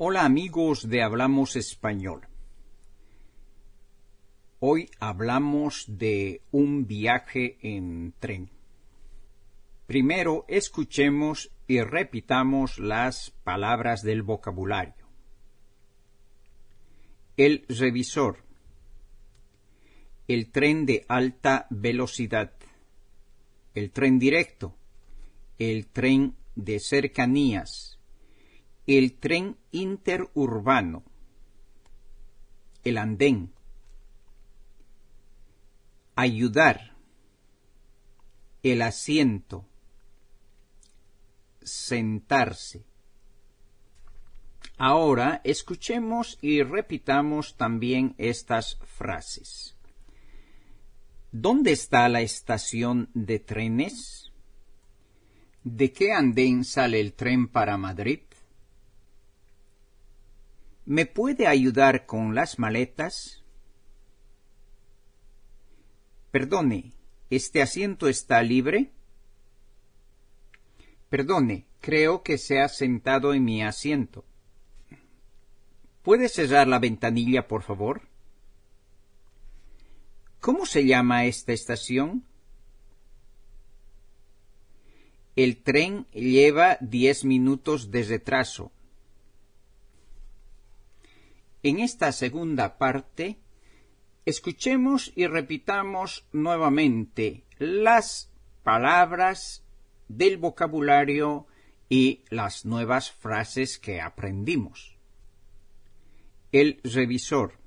Hola amigos de Hablamos Español. Hoy hablamos de un viaje en tren. Primero escuchemos y repitamos las palabras del vocabulario. El revisor. El tren de alta velocidad. El tren directo. El tren de cercanías. El tren interurbano. El andén. Ayudar. El asiento sentarse. Ahora escuchemos y repitamos también estas frases. ¿Dónde está la estación de trenes? ¿De qué andén sale el tren para Madrid? ¿Me puede ayudar con las maletas? Perdone, ¿este asiento está libre? Perdone, creo que se ha sentado en mi asiento. ¿Puede cerrar la ventanilla, por favor? ¿Cómo se llama esta estación? El tren lleva diez minutos de retraso. En esta segunda parte, escuchemos y repitamos nuevamente las palabras del vocabulario y las nuevas frases que aprendimos. El revisor.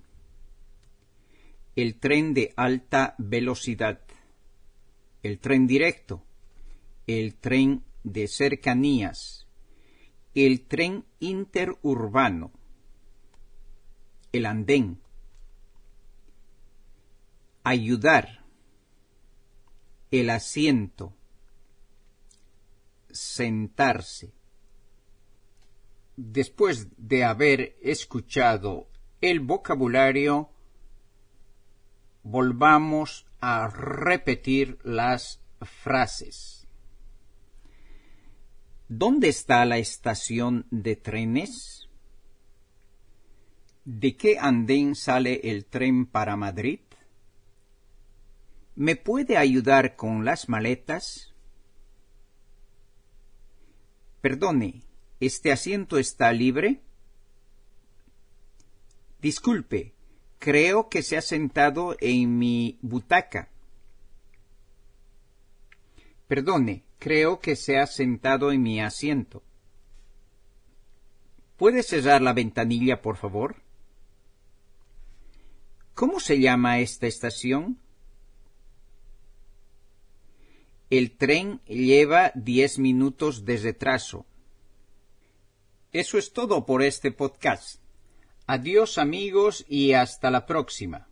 El tren de alta velocidad. El tren directo. El tren de cercanías. El tren interurbano. El andén. Ayudar. El asiento sentarse. Después de haber escuchado el vocabulario, volvamos a repetir las frases. ¿Dónde está la estación de trenes? ¿De qué andén sale el tren para Madrid? ¿Me puede ayudar con las maletas? Perdone, ¿este asiento está libre? Disculpe, creo que se ha sentado en mi butaca. Perdone, creo que se ha sentado en mi asiento. ¿Puede cerrar la ventanilla, por favor? ¿Cómo se llama esta estación? El tren lleva diez minutos de retraso. Eso es todo por este podcast. Adiós amigos y hasta la próxima.